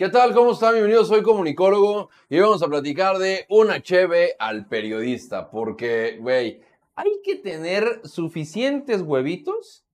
¿Qué tal? ¿Cómo están? Bienvenidos, soy comunicólogo y hoy vamos a platicar de una cheve al periodista, porque, güey, hay que tener suficientes huevitos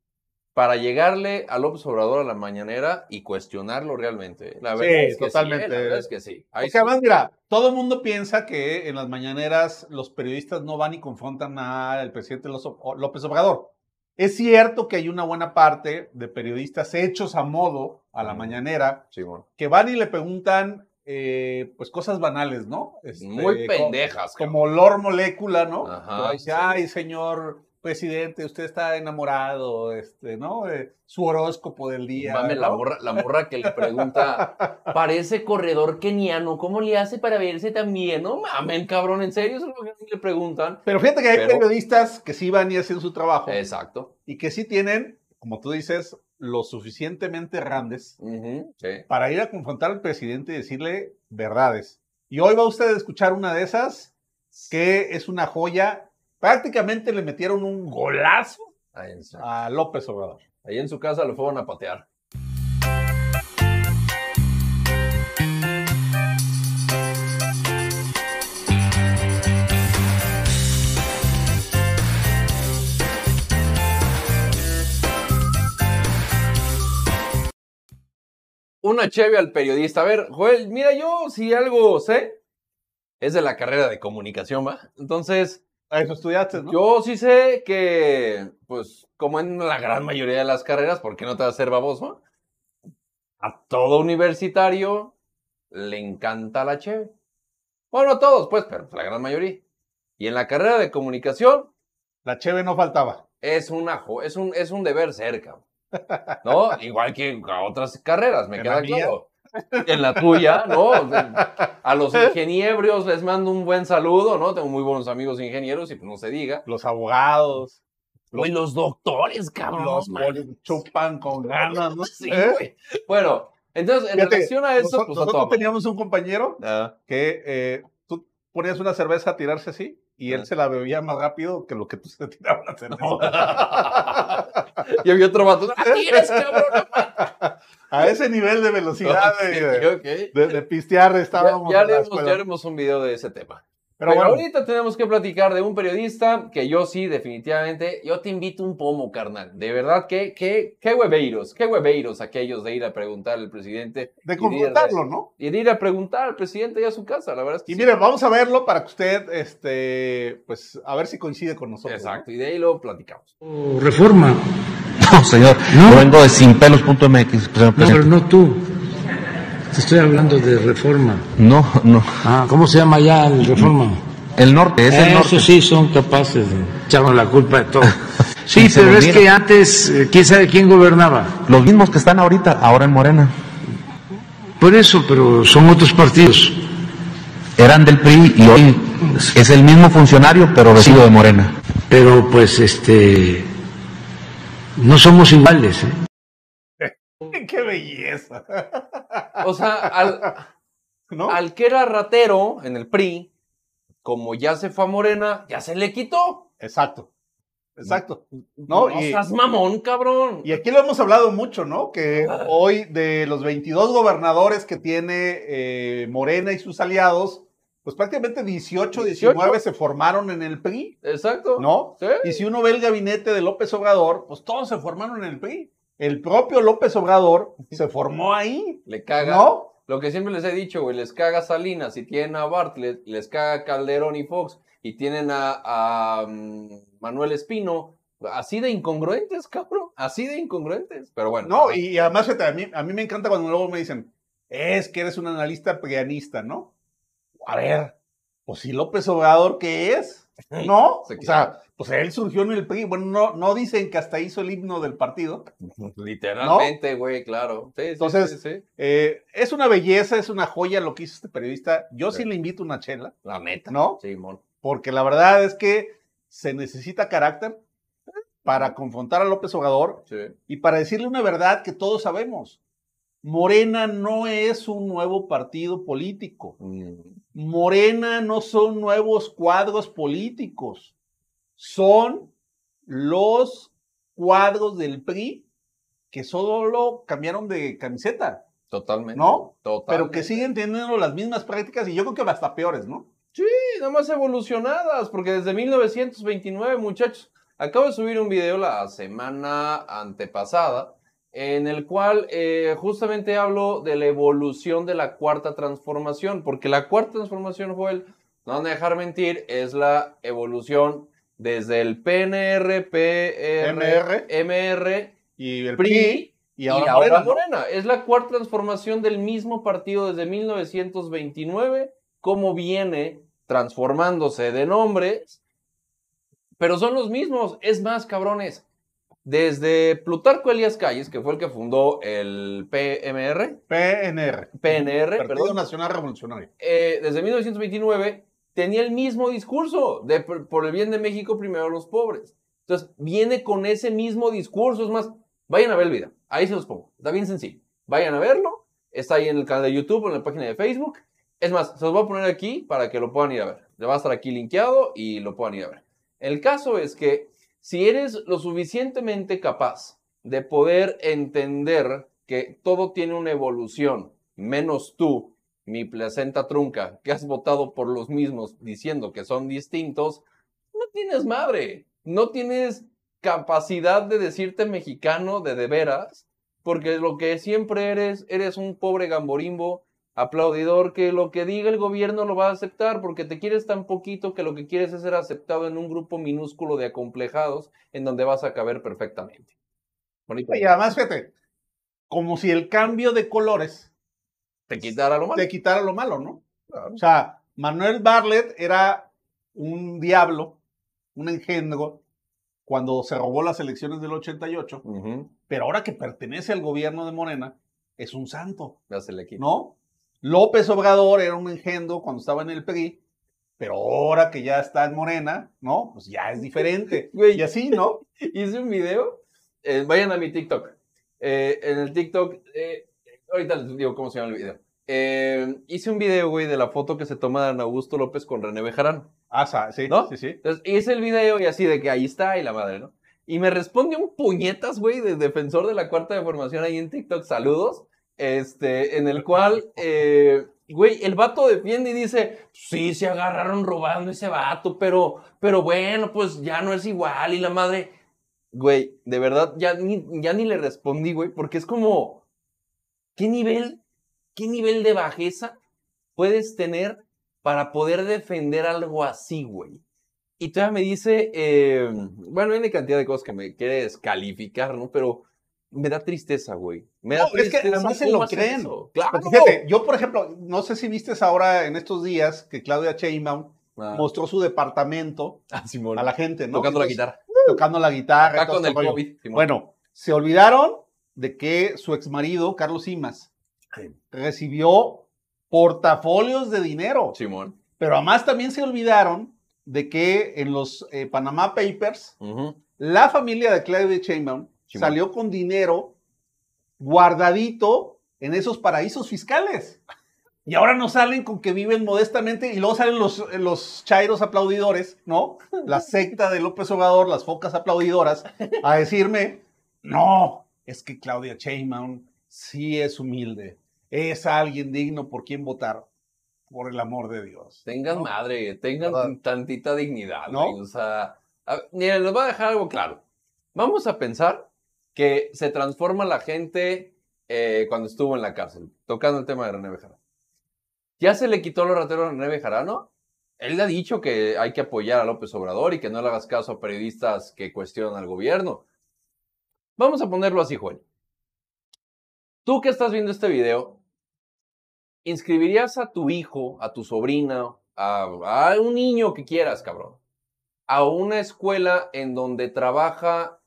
para llegarle a López Obrador a la mañanera y cuestionarlo realmente. La verdad Sí, es que totalmente. sí, ¿eh? la verdad es que sí. Ahí Porque además, mira, todo el mundo piensa que en las mañaneras los periodistas no van y confrontan al presidente López Obrador. Es cierto que hay una buena parte de periodistas hechos a modo a la mañanera sí, bueno, que van y le preguntan eh, pues cosas banales, ¿no? Este, muy co- pendejas. cabrón. Como olor molécula, ¿no? Ajá, dice, sí. ay, señor presidente, usted está enamorado, este, ¿no? Eh, su horóscopo del día. Mame, la ¿no? morra, la morra que le pregunta, parece corredor keniano, ¿cómo le hace para verse tan bien? No mamen, cabrón, ¿en serio? Eso es lo que le preguntan. Pero fíjate que hay Pero- periodistas que sí van y hacen su trabajo Exacto. y que sí tienen, como tú dices, lo suficientemente grandes sí. para ir a confrontar al presidente y decirle verdades. Y hoy va usted a escuchar una de esas que es una joya. Prácticamente le metieron un golazo a López Obrador. ahí en su casa lo fueron a patear. Una cheve al periodista. A ver, Joel, mira, yo si algo sé, es de la carrera de comunicación, ¿va? Entonces, eso estudiaste, ¿no? Yo sí sé que, pues, como en la gran mayoría de las carreras, ¿por qué no te vas a hacer baboso? A todo universitario le encanta la cheve. Bueno, a todos, pues, pero la gran mayoría. Y en la carrera de comunicación La cheve no faltaba. es, una, es, un, es un deber cerca. ¿No? Igual que a otras carreras, me queda claro. En la tuya, ¿no? O sea, A los ingenieros les mando un buen saludo, ¿no? Tengo muy buenos amigos ingenieros y pues no se diga. Los abogados, Güey, los doctores, cabrón. los man. chupan con ganas, ¿no? Sí, ¿Eh? güey. Bueno, entonces, en Fíjate, relación a eso, Nosotros, pues a nosotros teníamos un compañero Ah, que eh, tú ponías una cerveza a tirarse así y él Ah. se la bebía más rápido que lo que tú se tiraba la cerveza. y había otro vato. ¡Ah, cabrón! A ese nivel de velocidad de, de- Ok, ok. de- de pistear estábamos. ya haremos, escuela. ya haremos un video de ese tema. Pero Pero, bueno, ahorita tenemos que platicar de un periodista que yo sí, definitivamente, yo te invito un pomo, carnal. De verdad, que, que, qué hueveiros, qué hueveiros aquellos de ir a preguntar al presidente. de y confrontarlo, ¿no? Y de ir a preguntar al presidente ya a su casa, la verdad es que Y sí. mire, vamos a verlo para que usted, este, pues, a ver si coincide con nosotros. ¿no? Exacto, y de ahí lo platicamos. Reforma. No, señor. ¿No? Yo vengo de sinpelos.mx, señor No, pero no tú. Te estoy hablando de reforma. No, no. Ah, ¿cómo se llama ya el reforma? El norte, es el norte. Eso sí son capaces de echarnos la culpa de todo. Sí, pero es que antes, eh, ¿quién sabe quién gobernaba? Los mismos que están ahorita, ahora en Morena. Por eso, pero son otros partidos. Eran del PRI y hoy es el mismo funcionario, pero vestido de Morena. Pero pues, este, no somos iguales. ¿eh? ¡Qué belleza! O sea, al, ¿No? al que era ratero en el PRI, como ya se fue a Morena, ya se le quitó. Exacto. Exacto. ¿No? No Y- seas mamón, cabrón. Y aquí lo hemos hablado mucho, ¿no? Que hoy de los 22 gobernadores que tiene eh, Morena y sus aliados, pues prácticamente 18, 19 18. se formaron en el PRI, Exacto. ¿no? Sí. Y si uno ve el gabinete de López Obrador, pues todos se formaron en el PRI. El propio López Obrador se formó ahí, Le caga. ¿no? Lo que siempre les he dicho, güey, les caga Salinas y tienen a Bartlett, les caga Calderón y Fox y tienen a, a, mm, Manuel Espino. Así de incongruentes, cabrón. Así de incongruentes. Pero bueno. No, y además fíjate, a mí, a mí me encanta cuando luego me dicen, es que eres un analista prianista, ¿no? A ver, pues si López Obrador, ¿qué es? ¿No? Se O sea, pues él surgió en el PRI. Bueno, no, no dicen que hasta hizo el himno del partido. Literalmente, güey, claro. Sí, sí, Entonces- sí. Eh, es una belleza, es una joya lo que hizo este periodista. Yo sí, le invito una chela, La neta. ¿no? Sí, mon. Porque la verdad es que se necesita carácter para confrontar a López Obrador y para decirle una verdad que todos sabemos. Morena no es un nuevo partido político. Morena no son nuevos cuadros políticos. Son los cuadros del PRI que solo cambiaron de camiseta. Totalmente. ¿no? Totalmente. Pero que siguen teniendo las mismas prácticas y yo creo que hasta peores, ¿no? Sí, nada más evolucionadas, porque desde 1929, muchachos, acabo de subir un video la semana antepasada en el cual eh, justamente hablo de la evolución de la cuarta transformación, porque la cuarta transformación, Joel, no van a dejar mentir, es la evolución desde el PNR, PR, MR. MR, Y el PRI, PRI y y ahora, ahora Morena, ¿no? Morena. Es la cuarta transformación del mismo partido desde 1929, como viene transformándose de nombres, pero son los mismos. Es más, cabrones, desde Plutarco Elías Calles, que fue el que fundó el PMR, PNR. PNR, Partido perdón, Nacional Revolucionario. eh, desde 1929 tenía el mismo discurso de por el bien de México primero los pobres. Entonces, viene con ese mismo discurso. Es más, vayan a ver el video. Ahí se los pongo. Está bien sencillo. Vayan a verlo. Está ahí en el canal de YouTube en la página de Facebook. Es más, se los voy a poner aquí para que lo puedan ir a ver. Le va a estar aquí linkeado y lo puedan ir a ver. El caso es que si eres lo suficientemente capaz de poder entender que todo tiene una evolución, menos tú, mi placenta trunca, que has votado por los mismos diciendo que son distintos, no tienes madre, no tienes capacidad de decirte mexicano de de veras, porque lo que siempre eres, eres un pobre gamborimbo aplaudidor que lo que diga el gobierno lo va a aceptar porque te quieres tan poquito que lo que quieres es ser aceptado en un grupo minúsculo de acomplejados en donde vas a caber perfectamente. Bonito. Y además, fíjate, como si el cambio de colores Te quitara lo malo. te quitara lo malo, ¿no? Claro. O sea, Manuel Barlet era un diablo, un engendro, cuando se robó las elecciones del 88, Ujú. pero ahora que pertenece al gobierno de Morena, es un santo, Ya se le quita. ¿no? López Obrador era un engendro cuando estaba en el PRI, pero ahora que ya está en Morena, ¿no? Pues ya es diferente. Güey. Y así, ¿no? Hice un video. eh, vayan a mi TikTok. Eh, en el TikTok. eh, ahorita les digo cómo se llama el video. Eh, hice un video, güey, de la foto que se toma de Ana Augusto López con René Bejarano. Ah, sí, ¿No? sí, sí. Entonces hice el video y así de que ahí está y la madre, ¿no? Y me responde un puñetas, güey, de defensor de la cuarta de formación ahí en TikTok, saludos, este, en el cual, eh, güey, el vato defiende y dice, sí, se agarraron robando ese vato, pero, pero bueno, pues ya no es igual y la madre, güey, de verdad, ya ni, ya ni le respondí, güey, porque es como, ¿qué nivel, qué nivel de bajeza puedes tener para poder defender algo así, güey? Y todavía me dice, eh, bueno, hay una cantidad de cosas que me quiere descalificar, ¿no? Pero me da tristeza, güey. Me da No, es que además se lo creen. Claro. Porque fíjate, yo, por ejemplo, no sé si viste ahora en estos días que Claudia Sheinbaum Ah, mostró su departamento ah, a la gente, ¿no? Tocando la guitarra. Tocando la guitarra. Acá con este el rollo. COVID. Simón. Bueno, se olvidaron de que su exmarido, Carlos Simas, recibió portafolios de dinero. Simón. Pero además también se olvidaron de que en los eh, Panama Papers, la familia de Claudia Sheinbaum Simón. salió con dinero guardadito en esos paraísos fiscales. Y ahora no salen con que viven modestamente y luego salen los, los chairos aplaudidores, ¿no? La secta de López Obrador, las focas aplaudidoras, a decirme, no, es que Claudia Sheinbaum sí es humilde, es alguien digno por quien votar, por el amor de Dios. Tengan ¿no? madre, tengan ¿Verdad? tantita dignidad, ¿No? güey. O sea, a- miren, les voy a dejar algo claro. Vamos a pensar que se transforma la gente eh, cuando estuvo en la cárcel, tocando el tema de René Bejarano. ¿Ya se le quitó los rateros a René Bejarano? Él le ha dicho que hay que apoyar a López Obrador y que no le hagas caso a periodistas que cuestionan al gobierno. Vamos a ponerlo así, Joel. Tú que estás viendo este video, ¿inscribirías a tu hijo, a tu sobrina, a un niño que quieras, cabrón, a una escuela en donde trabaja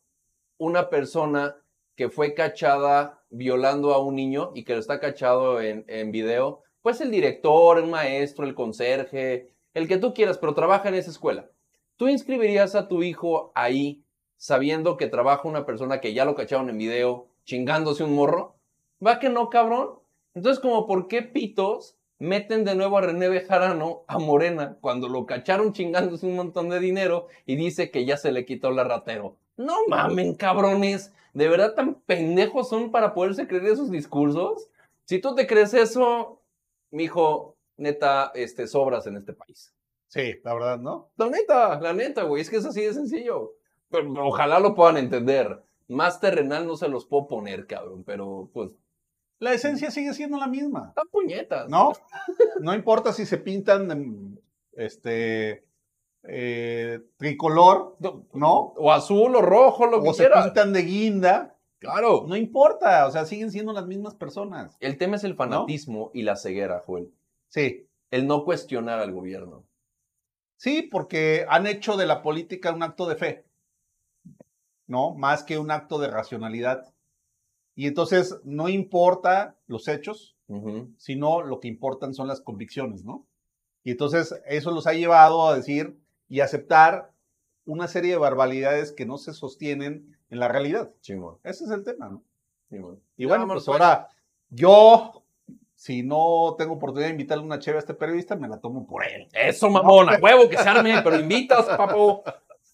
una persona que fue cachada violando a un niño y que lo está cachado en, video? Pues el director, el maestro, el conserje, el que tú quieras, pero trabaja en esa escuela. ¿Tú inscribirías a tu hijo ahí sabiendo que trabaja una persona que ya lo cacharon en video chingándose un morro? ¿Va que no, cabrón? Entonces, como, ¿por qué pitos meten de nuevo a René Bejarano a Morena cuando lo cacharon chingándose un montón de dinero y dice que ya se le quitó la ratero? No mamen, cabrones. ¿De verdad tan pendejos son para poderse creer esos discursos? Si tú te crees eso, mijo, neta, este, sobras en este país. Sí, la verdad, ¿no? La neta, la neta, güey, es que es así de sencillo. Pero, ojalá lo puedan entender. Más terrenal no se los puedo poner, cabrón, pero pues, La esencia sigue siendo la misma, están puñetas. ¿no? No importa si se pintan en, este eh, tricolor, ¿no? O azul o rojo, lo que O se quieras. pintan de guinda, Claro. no importa, o sea, siguen siendo las mismas personas. El tema es el fanatismo y la ceguera, Joel. Sí, El no cuestionar al gobierno. sí, porque han hecho de la política un acto de fe, ¿no? Más que un acto de racionalidad. Y entonces no importa los hechos, sino lo que importan son las convicciones, ¿no? Y entonces eso los ha llevado a decir y aceptar una serie de barbaridades que no se sostienen en la realidad. Chingón, Ese es el tema, ¿no? chingón. Y bueno, pues ahora yo, si no tengo oportunidad de invitarle una cheve a este periodista, me la tomo por él. Eso, mamón, a huevo que se arme, pero invitas, papo.